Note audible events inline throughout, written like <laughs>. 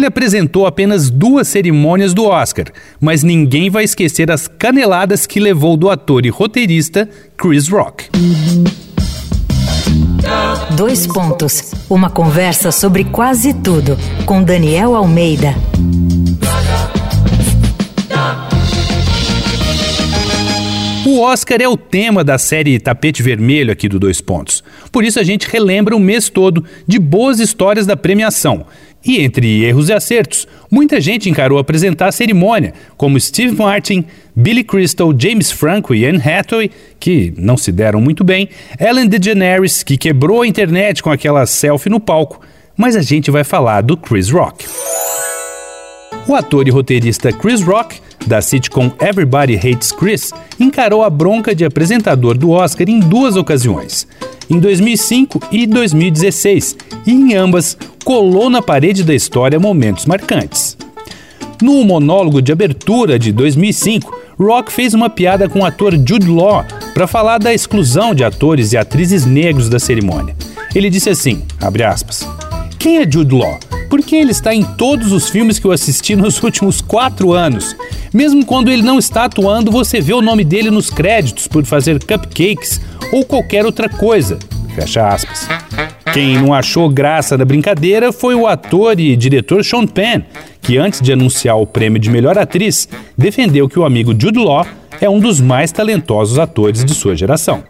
Ele apresentou apenas duas cerimônias do Oscar, mas ninguém vai esquecer as caneladas que levou do ator e roteirista Chris Rock. Dois pontos. Uma conversa sobre quase tudo com Daniel Almeida. O Oscar é o tema da série Tapete Vermelho aqui do Dois Pontos. Por isso a gente relembra o mês todo de boas histórias da premiação. E entre erros e acertos, muita gente encarou apresentar a cerimônia, como Steve Martin, Billy Crystal, James Franco e Anne Hathaway, que não se deram muito bem, Ellen DeGeneres, que quebrou a internet com aquela selfie no palco, mas a gente vai falar do Chris Rock. O ator e roteirista Chris Rock da sitcom Everybody Hates Chris, encarou a bronca de apresentador do Oscar em duas ocasiões, em 2005 e 2016, e em ambas colou na parede da história momentos marcantes. No monólogo de abertura de 2005, Rock fez uma piada com o ator Jude Law para falar da exclusão de atores e atrizes negros da cerimônia. Ele disse assim, aspas, Quem é Jude Law? Porque ele está em todos os filmes que eu assisti nos <laughs> últimos quatro anos. Mesmo quando ele não está atuando, você vê o nome dele nos créditos por fazer cupcakes ou qualquer outra coisa. Fecha aspas. Quem não achou graça da brincadeira foi o ator e diretor Sean Penn, que antes de anunciar o prêmio de melhor atriz, defendeu que o amigo Jude Law é um dos mais talentosos atores de sua geração.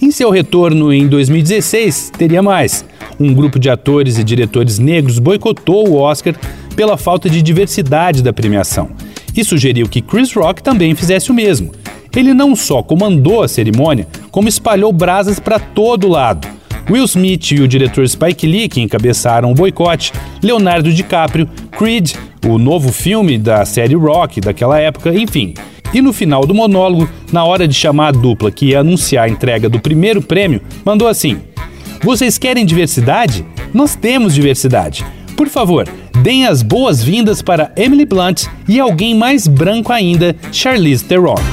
Em seu retorno em 2016, teria mais. Um grupo de atores e diretores negros boicotou o Oscar pela falta de diversidade da premiação e sugeriu que Chris Rock também fizesse o mesmo. Ele não só comandou a cerimônia, como espalhou brasas para todo lado. Will Smith e o diretor Spike Lee, que encabeçaram o boicote, Leonardo DiCaprio, Creed, o novo filme da série Rock daquela época, enfim. E no final do monólogo, na hora de chamar a dupla que ia anunciar a entrega do primeiro prêmio, mandou assim: Vocês querem diversidade? Nós temos diversidade. Por favor, deem as boas-vindas para Emily Blunt e alguém mais branco ainda, Charlize Theron. <laughs>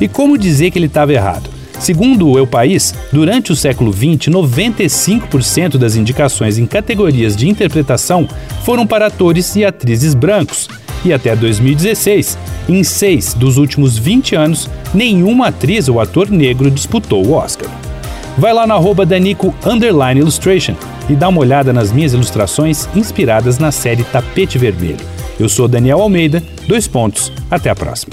E como dizer que ele estava errado? Segundo o Eu País, durante o século XX, 95% das indicações em categorias de interpretação foram para atores e atrizes brancos. E até 2016, em seis dos últimos 20 anos, nenhuma atriz ou ator negro disputou o Oscar. Vai lá na arroba Danico Illustration e dá uma olhada nas minhas ilustrações inspiradas na série Tapete Vermelho. Eu sou Daniel Almeida, dois pontos, até a próxima.